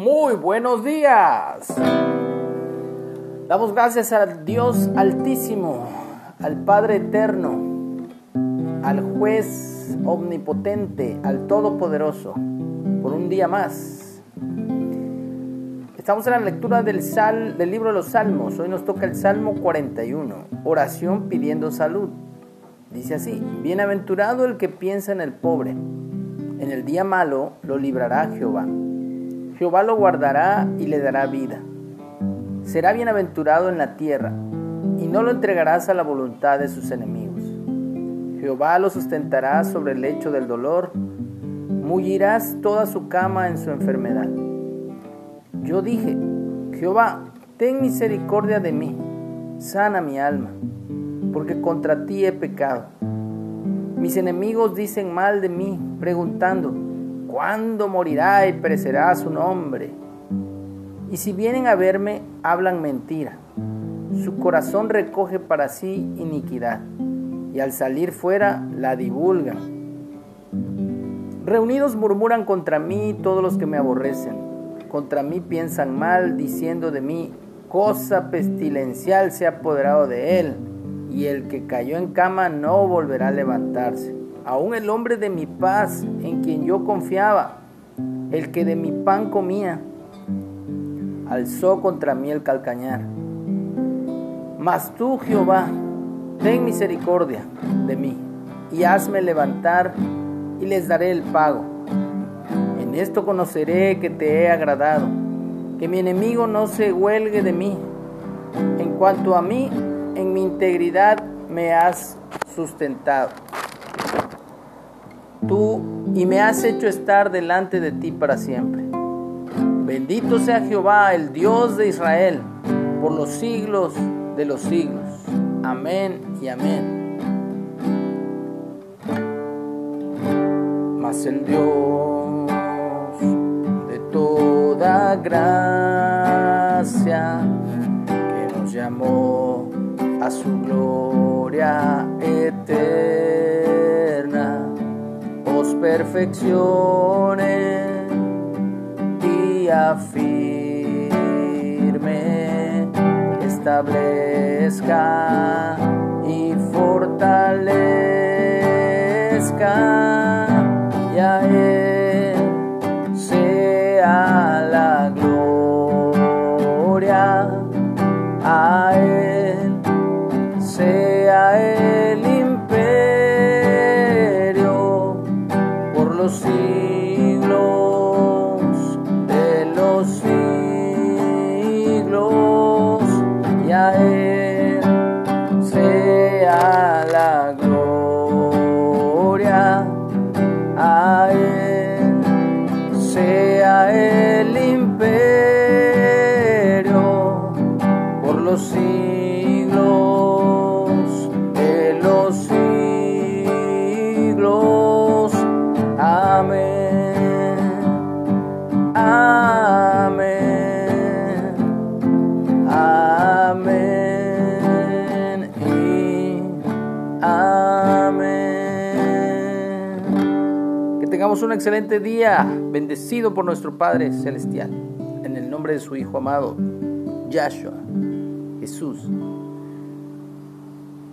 Muy buenos días. Damos gracias al Dios altísimo, al Padre eterno, al juez omnipotente, al todopoderoso, por un día más. Estamos en la lectura del, sal, del libro de los Salmos. Hoy nos toca el Salmo 41, oración pidiendo salud. Dice así, bienaventurado el que piensa en el pobre. En el día malo lo librará Jehová. Jehová lo guardará y le dará vida. Será bienaventurado en la tierra y no lo entregarás a la voluntad de sus enemigos. Jehová lo sustentará sobre el lecho del dolor, mullirás toda su cama en su enfermedad. Yo dije, Jehová, ten misericordia de mí, sana mi alma, porque contra ti he pecado. Mis enemigos dicen mal de mí, preguntando, ¿cuándo morirá y perecerá su nombre? Y si vienen a verme, hablan mentira. Su corazón recoge para sí iniquidad, y al salir fuera la divulgan. Reunidos murmuran contra mí todos los que me aborrecen. Contra mí piensan mal, diciendo de mí, cosa pestilencial se ha apoderado de él y el que cayó en cama no volverá a levantarse. Aún el hombre de mi paz, en quien yo confiaba, el que de mi pan comía, alzó contra mí el calcañar. Mas tú, Jehová, ten misericordia de mí y hazme levantar y les daré el pago. En esto conoceré que te he agradado, que mi enemigo no se huelgue de mí. En cuanto a mí, en mi integridad me has sustentado. Tú y me has hecho estar delante de ti para siempre. Bendito sea Jehová, el Dios de Israel, por los siglos de los siglos. Amén y amén. Mas el Dios de toda gracia que nos llamó a su gloria eterna, perfeccione y afirme, establezca y fortalezca, siglos y a amén. Que tengamos un excelente día, bendecido por nuestro Padre Celestial. En el nombre de su Hijo amado, Yahshua, Jesús.